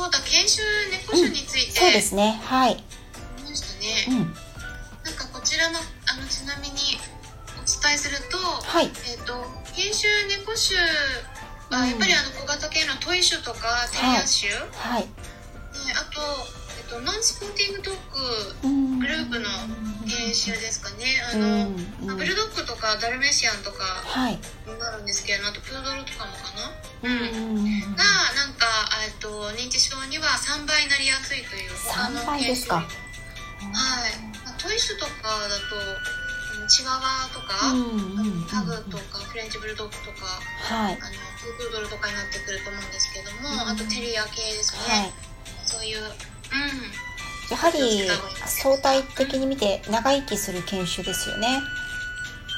そうだ研修猫種について、そうですね。はい。ましたね、うん。なんかこちらのあのちなみにお伝えすると、はい。えっ、と研修猫種はうん。やっぱりあの小型犬のトイ種とかテリア種、はい。であと、とノンスポーティングドッグうん。グループの研修ですかね。あうの、ん。うん。まあブルドッグとかダルメシアンとかはい。になるんですけどあとプードルとかもかな？うん。がなんか、えっと認知症には3倍になりやすいという他の3倍ですか。研修。はい、まあ、トイ種とかだとうんチワワとか、うんうんうんパグとかフレンチブルドッグとかはい。あのプードルとかになってくると思うんですけども、うんあとテリア系ですはい。ね、そういううんやはり相対的に見て長生きする犬種ですよね。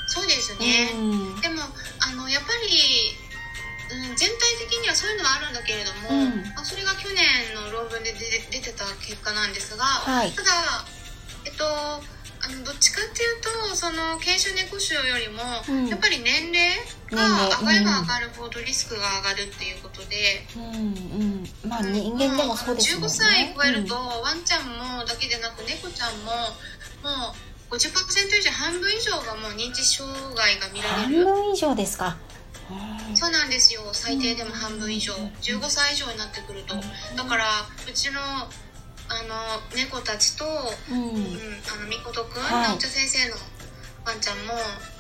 そうですね、うん。でもあのやっぱり、うん、全体的にはそういうのはあるんだけれども、うん。まあ、それが去年の論文で出て出てた結果なんですが、はい。ただえっとあのどっちかっていうとその犬種猫種よりも、うん。やっぱり年齢が上がれば上がるほどリスクが上がるっていうことで、うんうん、まあ人間でもそうですもんね。15歳超えると、ワンちゃんもだけでなく猫ちゃんももう50%以上半分以上がもう認知障害が見うんられる。半分以上ですか。そうなんですよ。最低でも半分以上。15歳以上になってくると。だからうちのあの猫たちと、うん、うん、あのみことくん、はい。直茶先生のワンちゃんも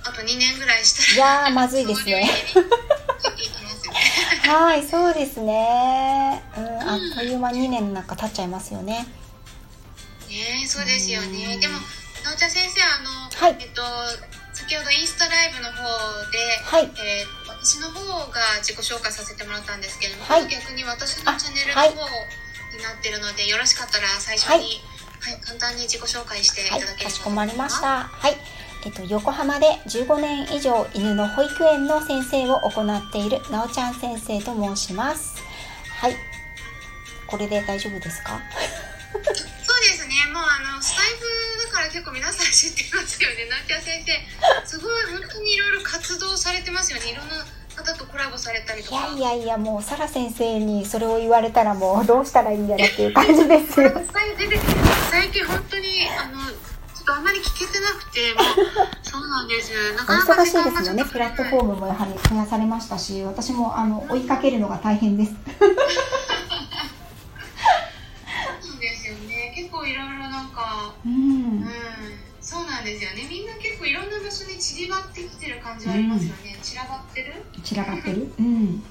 あと2年ぐらいしたらいやーまずいですね。はい、そうですね。うん、あっという間に2年なんか経っちゃいますよね。ねそうですよね。うん。でも直茶先生あの、はい。えっと先ほどインスタライブの方で、はい、えー私の方が自己紹介させてもらったんですけれども、はい。逆に私のチャンネルのはい。方になってるので、よろしかったら最初に、はい簡単に自己紹介していたはいだければ、かしこまりまし。た。はい。えっと、横浜で15年以上犬の保育園の先生を行っているなおちゃん先生と申します。はい。これで大丈夫ですか？そうですねもうあのスタイフだから結構皆さん知ってますよねなっちゃん先生すごい本当にいろいろ活動されてますよねいろんな方とコラボされたりといかやいやいや、もう、サラ先生にそれを言われたらもう、どうしたらいいんだろうっていう感じですよ。最近本当にあのちょっとあんまり聞けてなくてもうそうなんですなおかなか忙しいですもんね。プラットフォームもやはり増やされましたし、私もあの追いかけるのが大変です。そうですよね結構いろいろなんかううんん。ですよねみんな結構いろんな場所に散りばってきてる感じはありますよね、散らばってる？散らばってる？うん。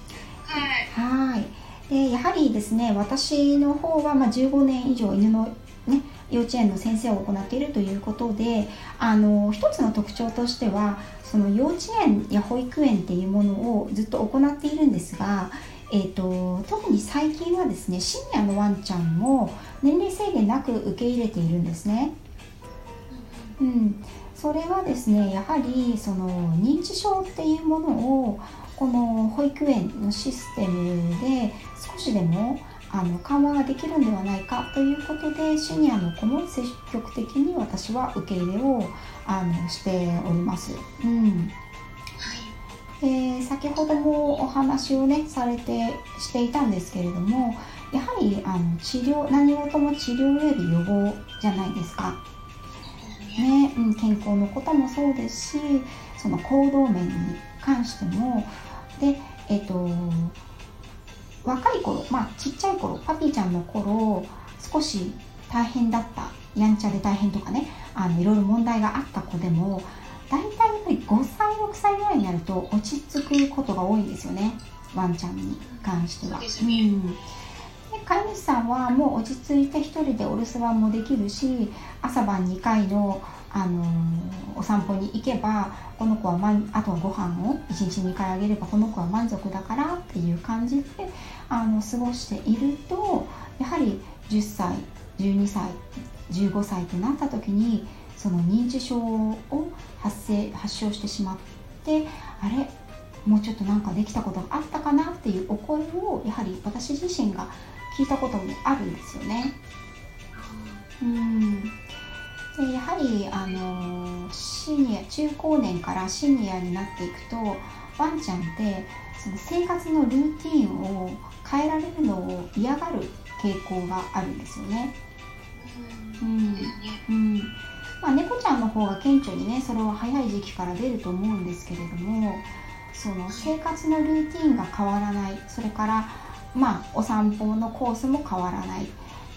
はいはい。でやはりですね私の方はまあ15年以上犬の、ね、幼稚園の先生を行っているということであの一つの特徴としてはその幼稚園や保育園っていうものをずっと行っているんですが、えー、と特に最近はですねシニアのワンちゃんも年齢制限なく受け入れているんですね。うん、それはですねやはりその認知症っていうものをこの保育園のシステムで少しでもあの緩和ができるんではないかということでシニアの子も積極的に私は受け入れをあのしております。うんで先ほどもお話をねされてしていたんですけれどもやはりあの治療何事も治療より予防じゃないですか。ね。うん、健康のこともそうですしその行動面に関しても。で、えっと若い頃、まあ、ちっちゃい頃パピーちゃんの頃少し大変だったやんちゃで大変とかねあのいろいろ問題があった子でも大体やっぱり5歳6歳ぐらいになると落ち着くことが多いんですよね。ワンちゃんに関しては。そうですね。うん。で飼い主さんはもう落ち着いて一人でお留守番もできるし朝晩2回の、あのーお散歩に行けばこの子は、ま、あとはご飯を1日2回あげればこの子は満足だからっていう感じであの過ごしているとやはり10歳12歳15歳となった時にその認知症を発生発症してしまってあれもうちょっとなんかできたことがあったかなっていうお声をやはり私自身が聞いたこともあるんですよね。うんでやはりあのしシニア中高年からシニアになっていくとワンちゃんってその生活のルーティンを変えられるのを嫌がる傾向があるんですよね。うんうんまあ、猫ちゃんの方が顕著にねそれは早い時期から出ると思うんですけれどもその生活のルーティンが変わらないそれからまあお散歩のコースも変わらない。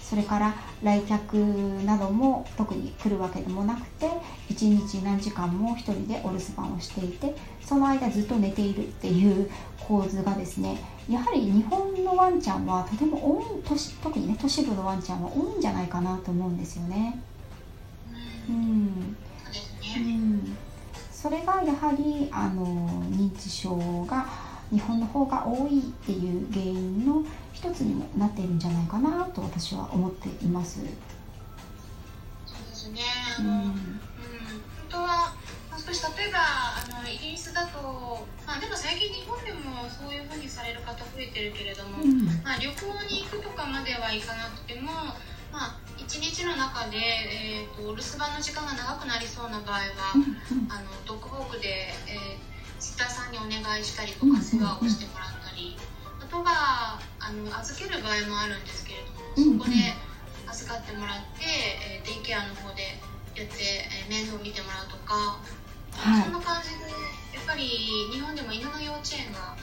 それから来客なども特に来るわけでもなくて一日何時間も一人でお留守番をしていてその間ずっと寝ているっていう 構図がですねやはり日本のワンちゃんはとても多い都市特にね都市部のワンちゃんは多いんじゃないかなと思うんですよね。うん、うん、それがやはりあの認知症が日本の方が多いっていう原因の一つにもなっているんじゃないかなと私は思っています。そうですね。あの、うん、うん、本当は少し例えばあのイギリスだと、まあでも最近日本でもそういうふうにされる方増えてるけれども、うん、まあ旅行に行くとかまではいかなくても、まあ一日の中でえっ、ー、と留守番の時間が長くなりそうな場合は、うん、あのドッグホークで。えーシッターさんにお願いしたりとか世話をしてもらったり、あとはあの預ける場合もあるんですけれどもそこで預かってもらって、えデイケアの方でやって、え面倒を見てもらうとか、はい、そんな感じでやっぱり日本でも犬の幼稚園が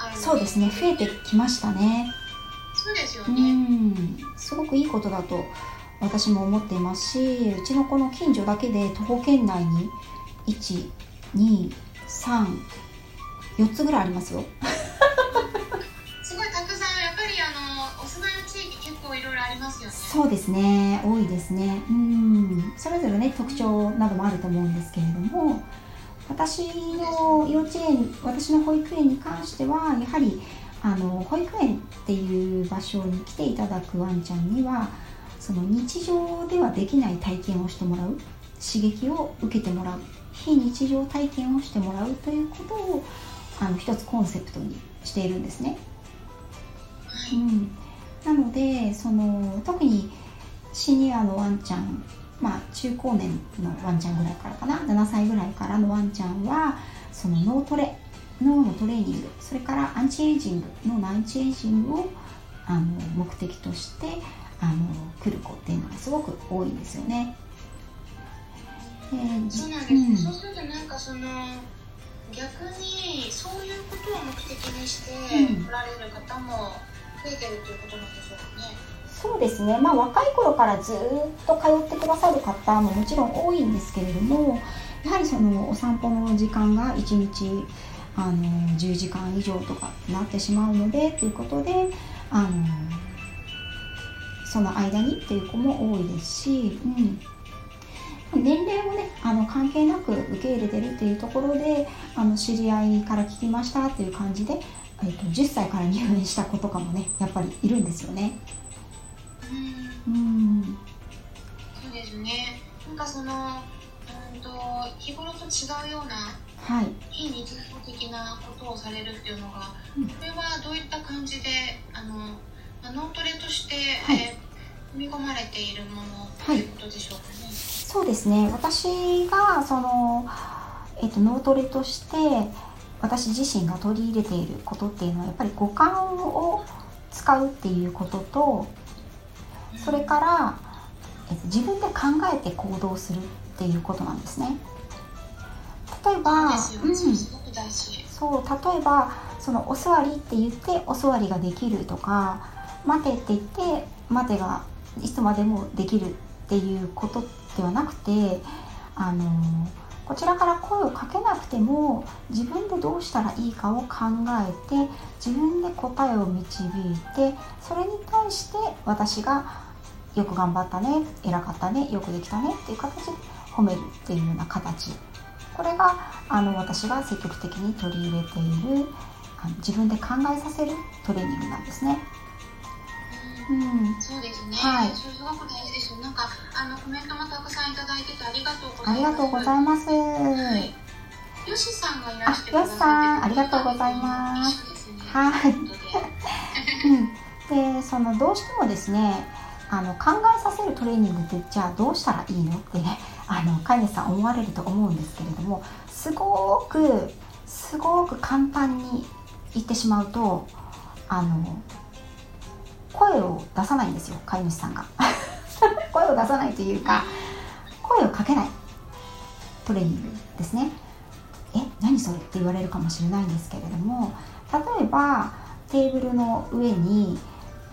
あるのでそうですね。増えてきましたね。そうですよね。うん。すごくいいことだと私も思っていますしうちのこの近所だけで徒歩圏内に1 2 34つぐらいありますよ。すごいたくさんやっぱりあのお住まいの地域結構いろいろありますよね。そうですね。多いですね。うん。それぞれね特徴などもあると思うんですけれども私の幼稚園私の保育園に関してはやはりあの保育園っていう場所に来ていただくワンちゃんにはその日常ではできない体験をしてもらう刺激を受けてもらう非日常体験をしてもらうということをあの一つコンセプトにしているんですね。うん、なのでその特にシニアのワンちゃんまあ中高年のワンちゃんぐらいからかな？7歳ぐらいからのワンちゃんはその脳トレ脳のトレーニングそれからアンチエイジング脳のアンチエイジングをあの目的としてあの来る子っていうのがすごく多いんですよね。そうなんです、うん、そうするとなんかその逆にそういうことを目的にして来られる方も増えてるということなんでしょうかね。そうですね、まあ、若い頃からずっと通ってくださる方ももちろん多いんですけれどもやはりそのお散歩の時間が1日あの10時間以上とかなってしまうのでということであのその間にっていう子も多いですし、うん、年齢をねあの関係なく受け入れてるっていうところであの知り合いから聞きましたっていう感じで、えーと、10歳から入園した子とかもねやっぱりいるんですよね。うん。そうですね。なんかそのうんと日頃と違うようなはい、非日常的なことをされるっていうのが、うん、これはどういった感じであの脳トレとして、はい、えー、組み込まれているものということでしょうかね。はいそうですね。私がその、えっと、脳トレとして私自身が取り入れていることっていうのはやっぱり五感を使うっていうこととそれから、えっと、自分で考えて行動するっていうことなんですね。例えば、うん、そう。例えばそのお座りって言ってお座りができるとか待てって言って待てがいつまでもできるっていうことではなくてあのこちらから声をかけなくても自分でどうしたらいいかを考えて自分で答えを導いてそれに対して私がよく頑張ったね偉かったねよくできたねっていう形で褒めるっていうような形これがあの私が積極的に取り入れているあの自分で考えさせるトレーニングなんですね。うん、そうですね。はい。すごく大事。なんかあのコメントもたくさんいただいててありがとうございます。ありがとうございます。はい。よしさんがいらしてくださって、あ、ありがとうございます。はい。うん。で、そのどうしてもですね、あの考えさせるトレーニングってじゃあどうしたらいいの？ってね、あの飼い主さん思われると思うんですけれどもすごくすごく簡単に言ってしまうとあの声を出さないんですよ飼い主さんが 声を出さないというか声をかけないトレーニングですね。え何それって言われるかもしれないんですけれども例えばテーブルの上に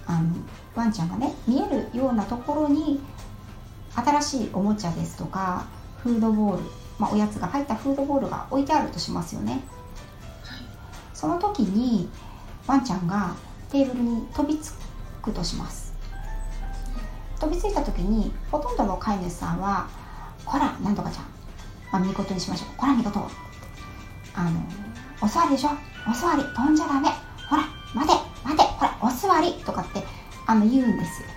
あのワンちゃんがね見えるようなところに新しいおもちゃですとかフードボール、まあ、おやつが入ったフードボールが置いてあるとしますよね。その時にワンちゃんがテーブルに飛びつくとします。飛びついた時にほとんどの飼い主さんは「ほらなんとかちゃん」まあ、見事にしましょう「こら見事」あの「お座りでしょ？お座り。飛んじゃダメ。ほら待て待て。ほらお座り」とかってあの言うんですよ、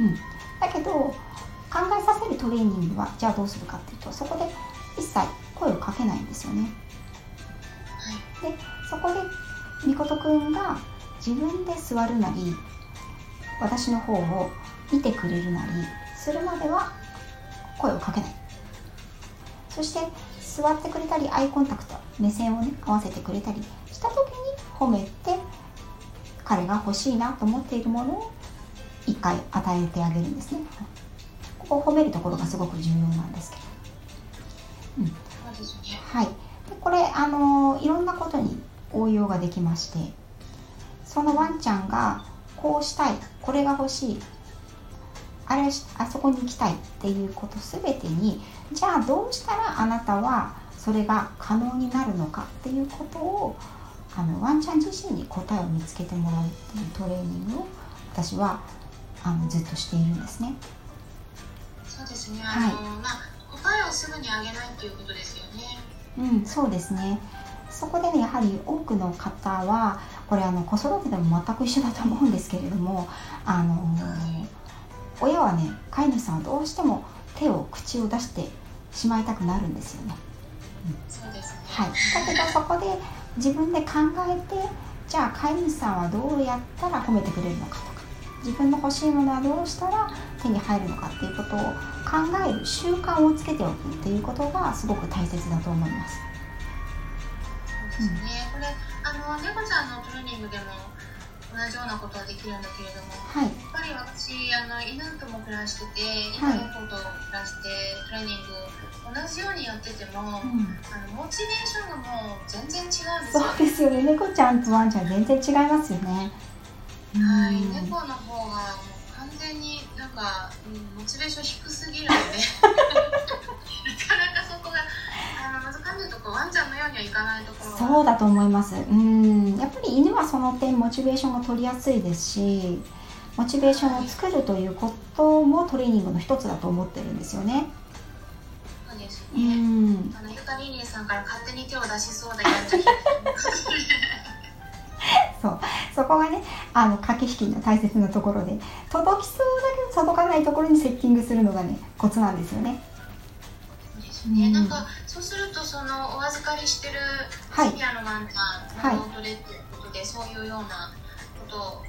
うん、だけど考えさせるトレーニングはじゃあどうするかっていうとそこで一切声をかけないんですよね。でそこでみことくんが自分で座るなり私の方を見てくれるなりするまでは声をかけない。そして座ってくれたりアイコンタクト目線をね合わせてくれたりした時に褒めて彼が欲しいなと思っているものを一回与えてあげるんですね。ここを褒めるところがすごく重要なんですけど、うん、はい。でこれあのいろんなことに応用ができましてそのワンちゃんがこうしたいこれが欲しいあれあそこに行きたいっていうこと全てにじゃあどうしたらあなたはそれが可能になるのかっていうことをあのワンちゃん自身に答えを見つけてもらうっていうトレーニングを私はあのずっとしているんですね。そうですね。あの、はい、まあ答えをすぐにあげないっていうことですよね。うん、そうですね。そこでねやはり多くの方はこれあの子育てでも全く一緒だと思うんですけれどもあの親はね飼い主さんはどうしても手を口を出してしまいたくなるんですよね。うん、そうですねはい、だけどそこで自分で考えてじゃあ飼い主さんはどうやったら褒めてくれるのかとか自分の欲しいものはどうしたら手に入るのかっていうことを考える習慣をつけておくっていうことがすごく大切だと思います。そうですね、これあの猫ちゃんのトレーニングでも同じようなことはできるんだけれども、はい、やっぱり私あの犬とも暮らしてて犬猫と暮らしてトレーニング同じようにやってても、うん、あのモチベーションがもう全然違うんですよ。そうですよね。猫ちゃんとワンちゃん全然違いますよね。はい、猫の方がもう完全になんか、うん、モチベーション低すぎるので なかなかとこワンちゃんのようにはいかないところそうだと思いますうんやっぱり犬はその点モチベーションが取りやすいですしモチベーションを作るということもトレーニングの一つだと思ってるんですよね。そうですね。うん。あのユカリーニーさんから勝手に手を出しそう。そうそこがねあの駆け引きの大切なところで届きそうだけど届かないところにセッティングするのがねコツなんですよね。そうですね、うん、なんかそうするとそのお預かりしてるシニアのワンちゃんのトレっていうことで、はい、そういうようなことを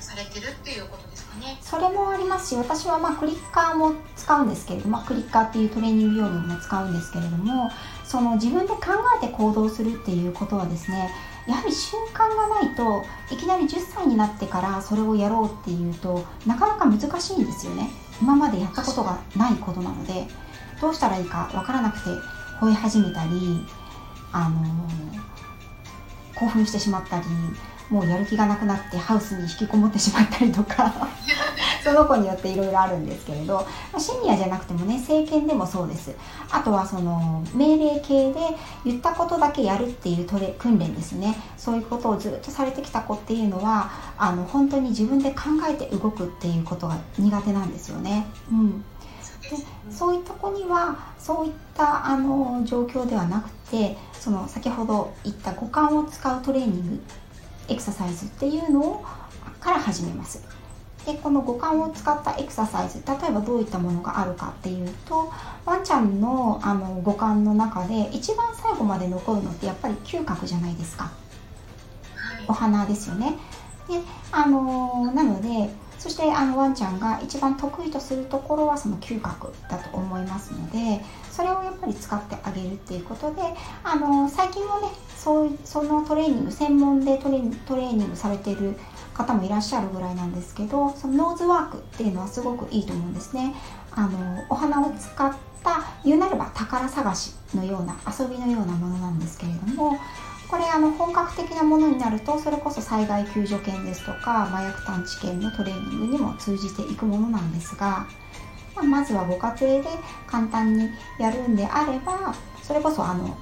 されてるっていうことですかね。それもありますし私はまあクリッカーも使うんですけれども、まあ、クリッカーっていうトレーニング用具も使うんですけれどもその自分で考えて行動するっていうことはですねやはり習慣がないといきなり10歳になってからそれをやろうっていうとなかなか難しいんですよね今までやったことがないことなのでどうしたらいいか分からなくて吠え始めたりあのー、興奮してしまったりもうやる気がなくなってハウスに引きこもってしまったりとか。その子によっていろいろあるんですけれどまシニアじゃなくてもね政権でもそうです。あとはその命令系で言ったことだけやるっていうトレ訓練ですね。そういうことをずっとされてきた子っていうのはあの本当に自分で考えて動くっていうことが苦手なんですよね。うん。でそういった子にはそういったあの状況ではなくてその先ほど言った五感を使うトレーニングエクササイズっていうのをから始めます。でこの五感を使ったエクササイズ例えばどういったものがあるかっていうとワンちゃんのあの五感の中で一番最後まで残るのってやっぱり嗅覚じゃないですか、はい、お花ですよね。であのなのでそしてあのワンちゃんが一番得意とするところはその嗅覚だと思いますのでそれをやっぱり使ってあげるっていうことであの最近はねそうそのトレーニング専門でトレトレーニングされている方もいらっしゃるぐらいなんですけどそのノーズワークっていうのはすごくいいと思うんですね。あのお花を使った言うなれば宝探しのような遊びのようなものなんですけれどもこれあの本格的なものになるとそれこそ災害救助犬ですとか麻薬探知犬のトレーニングにも通じていくものなんですが、まあ、まずはご家庭で簡単にやるんであればそれこそあの、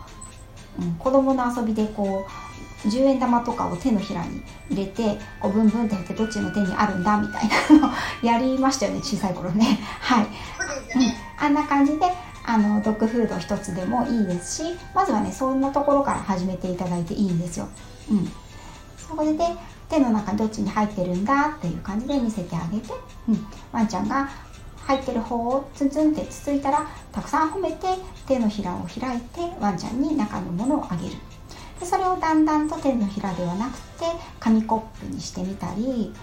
うん、子供の遊びでこう10円玉とかを手のひらに入れてこうブンブンってやってどっちの手にあるんだみたいなのを やりましたよね小さい頃ね。はい、うん、あんな感じであのドッグフード一つでもいいですしまずはねそんなところから始めていただいていいんですよ。うん、そこで手の中どっちに入ってるんだっていう感じで見せてあげて、うん、ワンちゃんが入ってる方をツンツンってつついたらたくさん褒めて手のひらを開いてワンちゃんに中のものをあげるでそれをだんだんと手のひらではなくて紙コップにしてみたり、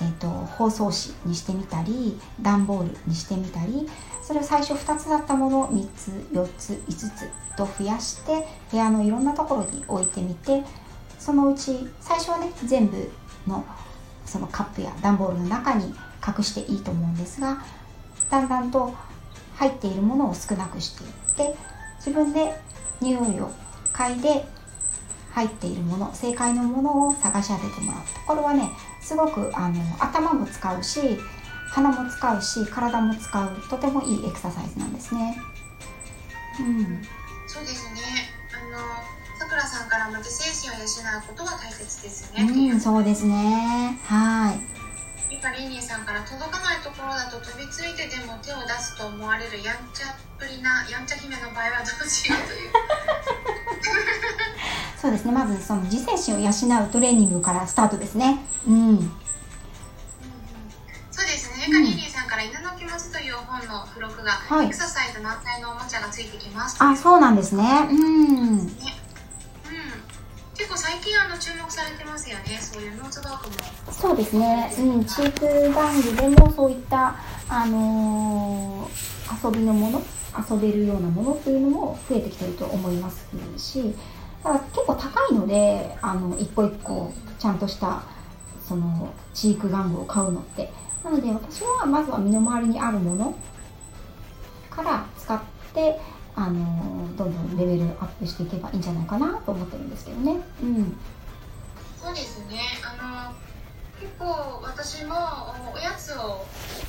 えーと、包装紙にしてみたり段ボールにしてみたりそれを最初2つだったものを3つ4つ5つと増やして部屋のいろんなところに置いてみてそのうち最初はね全部のそのカップや段ボールの中に隠していいと思うんですがだんだんと入っているものを少なくしていって自分で匂いを嗅いで入っているもの正解のものを探し当ててもらうこれはねすごくあの頭も使うし鼻も使うし体も使うとてもいいエクササイズなんですね。うん、そうですねあのさくらさんからも自制心を養うことが大切ですよね。うん、そうですねはい。ゆかりんにさんから届かないところだと飛びついてでも手を出すと思われるやんちゃっぷりなやんちゃ姫の場合はどうしようという。そうですね。まずその自制心を養うトレーニングからスタートですね。うん。ゆかりりさんから犬の気持ちという本の付録が、はい、エクササイズ満載のおもちゃがついてきます。あそうなんですね。うん、ね、うん。結構最近あの注目されてますよね。そういうノーツワークも。そうですね。うん。チーク玩具でもそういったあのー、遊びのもの遊べるようなものっていうのも増えてきてると思いますしだから結構高いのであの一個一個ちゃんとしたそのチーク玩具を買うのって。なので私はまずは身の回りにあるものから使ってあのどんどんレベルアップしていけばいいんじゃないかなと思ってるんですけどね。うん、そうですね。あの結構私もおやつを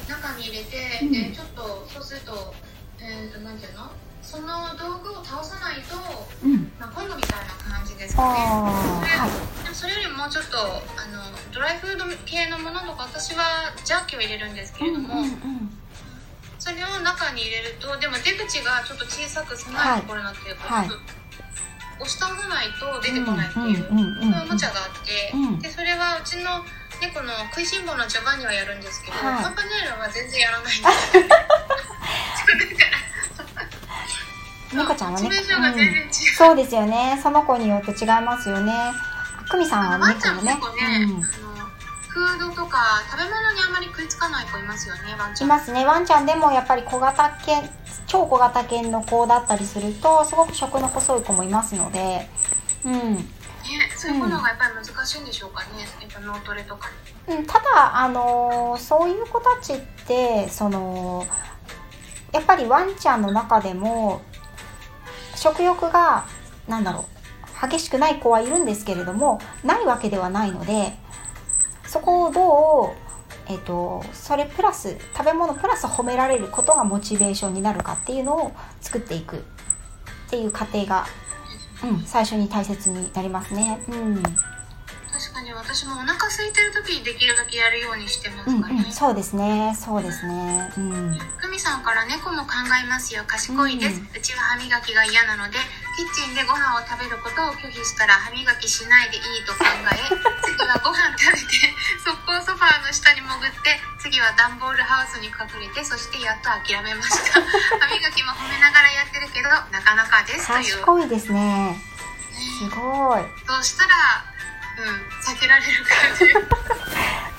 中に入れて、うん、でちょっとそうすると,、えーと、なんていうの？その道具を倒さないと、うん、まあ、今度みたいな感じですかね。はい、それよりもうちょっとあのドライフード系のものとか私はジャーキを入れるんですけれども、うんうんうん、それを中に入れるとでも出口がちょっと小さく狭いところになってるから、はい、押し倒さないと出てこないっていう、そういうおもちゃがあって、うん、でそれはうちの猫の食いしん坊のジョバンニはやるんですけど、はい、パパネールは全然やらないんです よ。猫ちゃんはね、うん、そうですよね。その子によって違いますよね。久美さんは猫もね、ねうん、フードとか食べ物にあまり食いつかない子いますよねワンちゃん。いますね。ワンちゃんでもやっぱり小型犬超小型犬の子だったりするとすごく食の細い子もいますので。うん。ね、そういうものがやっぱり難しいんでしょうかね、うん、やっぱ脳トレとかうん、ただ、あのー、そういう子たちってそのやっぱりワンちゃんの中でも食欲が何だろう激しくない子はいるんですけれどもないわけではないのでそこをどう、えーと、それプラス食べ物プラス褒められることがモチベーションになるかっていうのを作っていくっていう過程が、うん、最初に大切になりますね。うんかに私もお腹空いてる時にできるだけやるようにしてますかね、うんうん、そうですね。そうですね。うん。久美さんから猫も考えますよ。賢いです、うん、うちは歯磨きが嫌なのでキッチンでご飯を食べることを拒否したら歯磨きしないでいいと考え 次はご飯食べて速攻ソファーの下に潜って次は段ボールハウスに隠れてそしてやっと諦めました。歯磨きも褒めながらやってるけどなかなかですという。賢いですね。すごい。そうしたら避けられる感じ。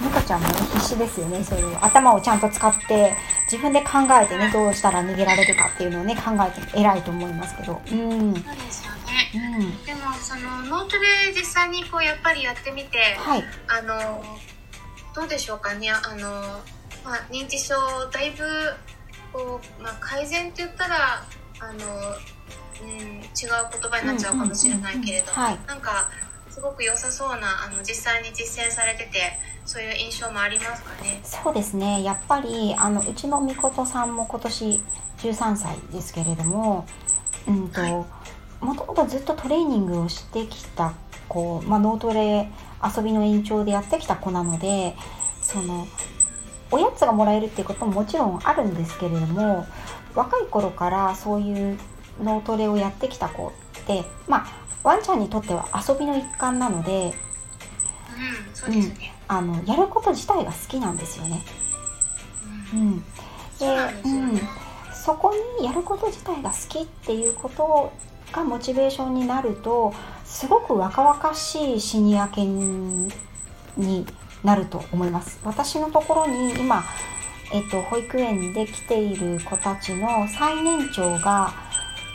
猫ちゃんもね必死ですよね。そういう頭をちゃんと使って自分で考えてねどうしたら逃げられるかっていうのをね考えて偉いと思いますけど。うん。そうですよね、うん、でもそのノートで実際にこうやっぱりやってみて、はい、あのどうでしょうかね。あの、まあ、認知症だいぶこう、まあ、改善って言ったらあの、うん、違う言葉になっちゃうかもしれないけれど、なんかすごく良さそうなあの実際に実践されててそういう印象もありますかね？そうですね。やっぱりあのうちのみことさんも今年13歳ですけれどもうんと、もともとずっとトレーニングをしてきた子、まあ、脳トレ遊びの延長でやってきた子なのでそのおやつがもらえるっていうことももちろんあるんですけれども若い頃からそういう脳トレをやってきた子ってまあワンちゃんにとっては遊びの一環なので、うん、そうですね、うん、あのやること自体が好きなんですよね。うん、うん、で、うん、そこにやること自体が好きっていうことがモチベーションになるとすごく若々しいシニア犬になると思います。私のところに今えっと、保育園で来ている子たちの最年長が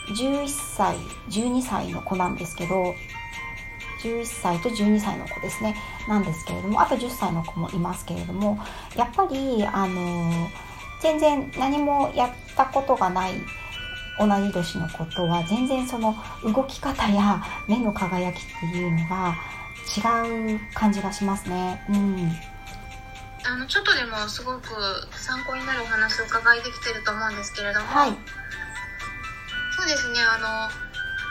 11歳12歳の子なんですけど11歳と12歳の子ですね。なんですけれどもあと10歳の子もいますけれどもやっぱりあの全然何もやったことがない同じ年の子とは全然その動き方や目の輝きっていうのが違う感じがしますね。うん。あのちょっとでもすごく参考になるお話を伺いできてると思うんですけれども、はい、そうですね。あの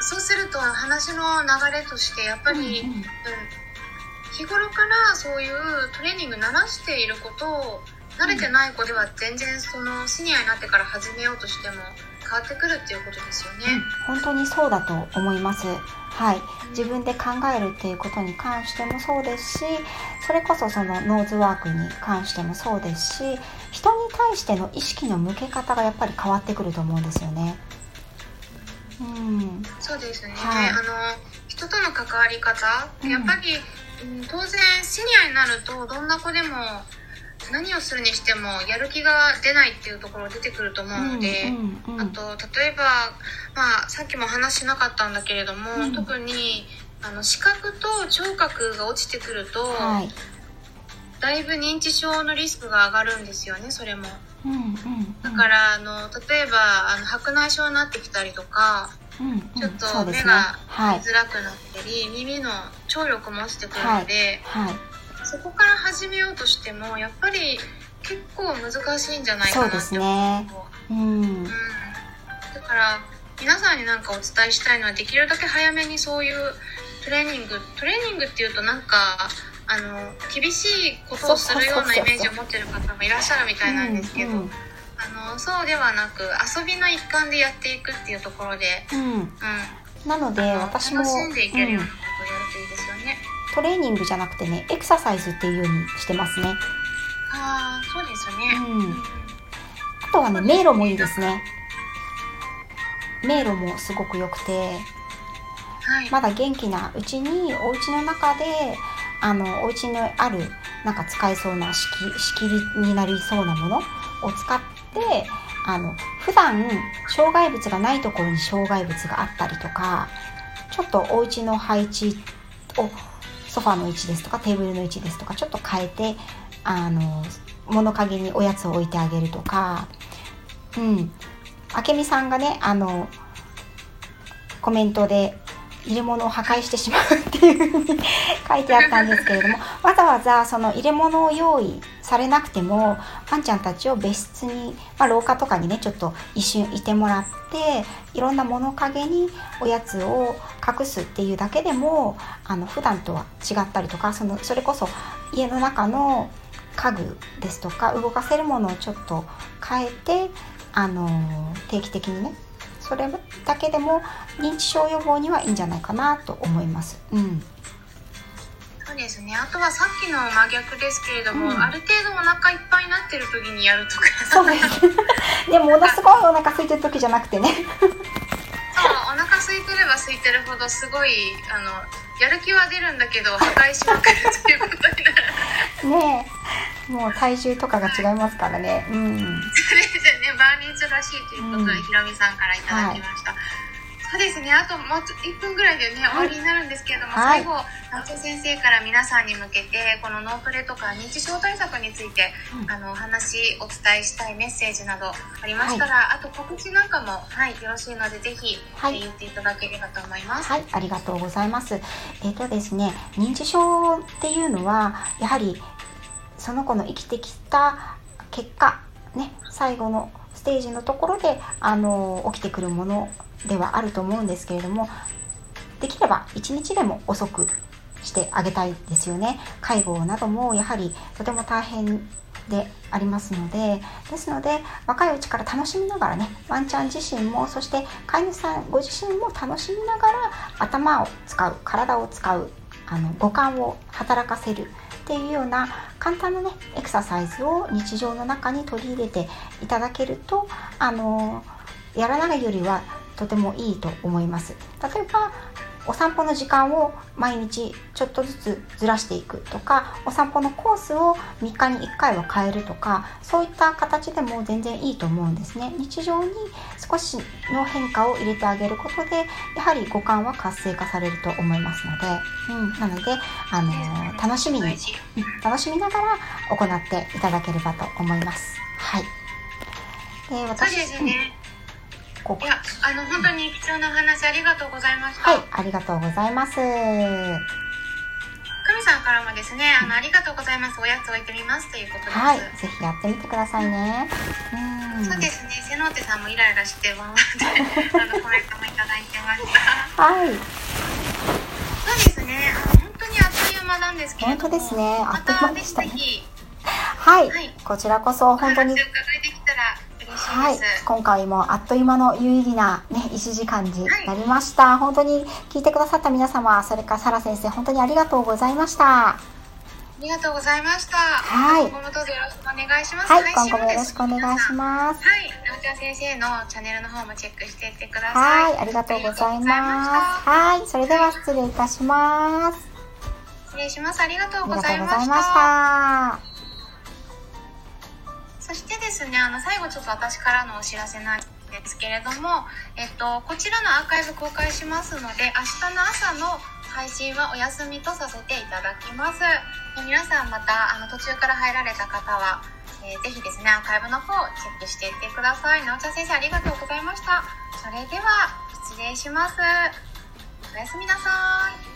そうすると話の流れとしてやっぱり、うん、うん、日頃からそういうトレーニング慣らしていることを慣れてない子では全然そのシニアになってから始めようとしても変わってくるっていうことですよね、うん、本当にそうだと思います。はい。自分で考えるっていうことに関してもそうですしそれこそそのノーズワークに関してもそうですし人に対しての意識の向け方がやっぱり変わってくると思うんですよねうん、そうですね、はい、あの人との関わり方、うん、やっぱり、うん、当然シニアになるとどんな子でも何をするにしてもやる気が出ないっていうところ出てくると思うので、うんうんうん、あと例えば、まあ、さっきも話しなかったんだけれども、うん、特にあの視覚と聴覚が落ちてくると、はい、だいぶ認知症のリスクが上がるんですよねそれも。だからあの例えばあの白内障になってきたりとか、うんうん、ちょっと目が見づらくなったり、ねはい、耳の聴力も落ちてくるので、はい。はい、そこから始めようとしてもやっぱり結構難しいんじゃないかなって思う。ね、うん、うん、だから皆さんに何かお伝えしたいのはできるだけ早めにそういうトレーニングトレーニングっていうとなんかあの厳しいことをするようなイメージを持ってる方もいらっしゃるみたいなんですけど、あのそうではなく遊びの一環でやっていくっていうところで、うん、うん、なので私も楽しんでいけるようなことをやるといいですよね、トレーニングじゃなくてねエクササイズっていうようにしてますね。ああそうですね、うん、あとはね迷路もいいですね。迷路もすごく良くて、はい、まだ元気なうちにお家の中であのお家にあるなんか使えそうな仕切りになりそうなものを使ってあの普段障害物がないところに障害物があったりとかちょっとお家の配置をソファーの位置ですとかテーブルの位置ですとかちょっと変えてあの物陰におやつを置いてあげるとかうん。明美さんがねあのコメントで入れ物を破壊してしまうっていうふうに書いてあったんですけれどもわざわざその入れ物を用意されなくてもワンちゃんたちを別室に、まあ、廊下とかにねちょっと一瞬いてもらっていろんな物陰におやつを隠すっていうだけでもあの普段とは違ったりとかそのそれこそ家の中の家具ですとか動かせるものをちょっと変えてあの定期的にねそれだけでも認知症予防にはいいんじゃないかなと思います。うん。そうですね。あとはさっきの真逆ですけれども、うん、ある程度お腹いっぱいになってる時にやるとか。そうです。でもものすごいお腹空いてる時じゃなくてね。そうお腹空いてれば空いてるほどすごいあのやる気は出るんだけど破壊しまくるということになる。ねえもう体重とかが違いますからね。うん。そうですね。バーニーズらしいということで、うん。ひろみさんからいただきました、そうですね。あともう1分ぐらいでね終わりになるんですけれども、はい。最後直瀬先生から皆さんに向けてこの脳トレとか認知症対策について、うん。あのお話お伝えしたいメッセージなどありましたら、あと告知なんかも、はい、よろしいのでぜひ、はい。えー言っていただければと思います。はい、ありがとうございます。えっ、とですね、認知症っていうのはやはりその子の生きてきた結果、ね、最後のステージのところであの起きてくるものではあると思うんですけれども、できれば一日でも遅くしてあげたいですよね。介護などもやはりとても大変でありますのでですので若いうちから楽しみながらねワンちゃん自身もそして飼い主さんご自身も楽しみながら頭を使う体を使うあの五感を働かせるっていうような簡単なねエクササイズを日常の中に取り入れていただけるとあのやらないよりはとてもいいと思います。例えばお散歩の時間を毎日ちょっとずつずらしていくとかお散歩のコースを3日に1回は変えるとかそういった形でも全然いいと思うんですね。日常に少しの変化を入れてあげることでやはり五感は活性化されると思いますので、うん、なので、あのー楽しみに楽しみながら行っていただければと思います。はい。で私ね。うんこういや、あの、本当に貴重なお話ありがとうございました。はいありがとうございます久美さんからもですね、あの、ありがとうございます。おやつ置いてみますということです。はい、ぜひやってみてくださいね。うん。そうですね、セノーテさんもイライラしてワンワンで、あの、コメントもいただいてました。はい、そうですね、あの、本当にあっという間なんですけれども。本当ですねあまっという間でしたねぜひ、はい、はいこちらこそ本当にお話を伺いできたら嬉しはい今回もあっという間の有意義なね1時間になりました。本当に聞いてくださった皆様、それからサラ先生、本当にありがとうございました。ありがとうございました。はい今後もどうぞよろしくお願いします。はい、今後もよろしくお願いします。はい、なおちゃん先生のチャンネルの方もチェックしていってください。はい、ありがとうございまます。はい、それでは失礼いたします。失礼します。ありがとうございました。そしてですね、あの最後ちょっと私からのお知らせなんですけれども、えっとこちらのアーカイブ公開しますので、明日の朝の配信はお休みとさせていただきます。皆さんまたあの途中から入られた方は、えーぜひですねアーカイブの方をチェックしていってください。なおちゃん先生ありがとうございました。それでは失礼します。おやすみなさい。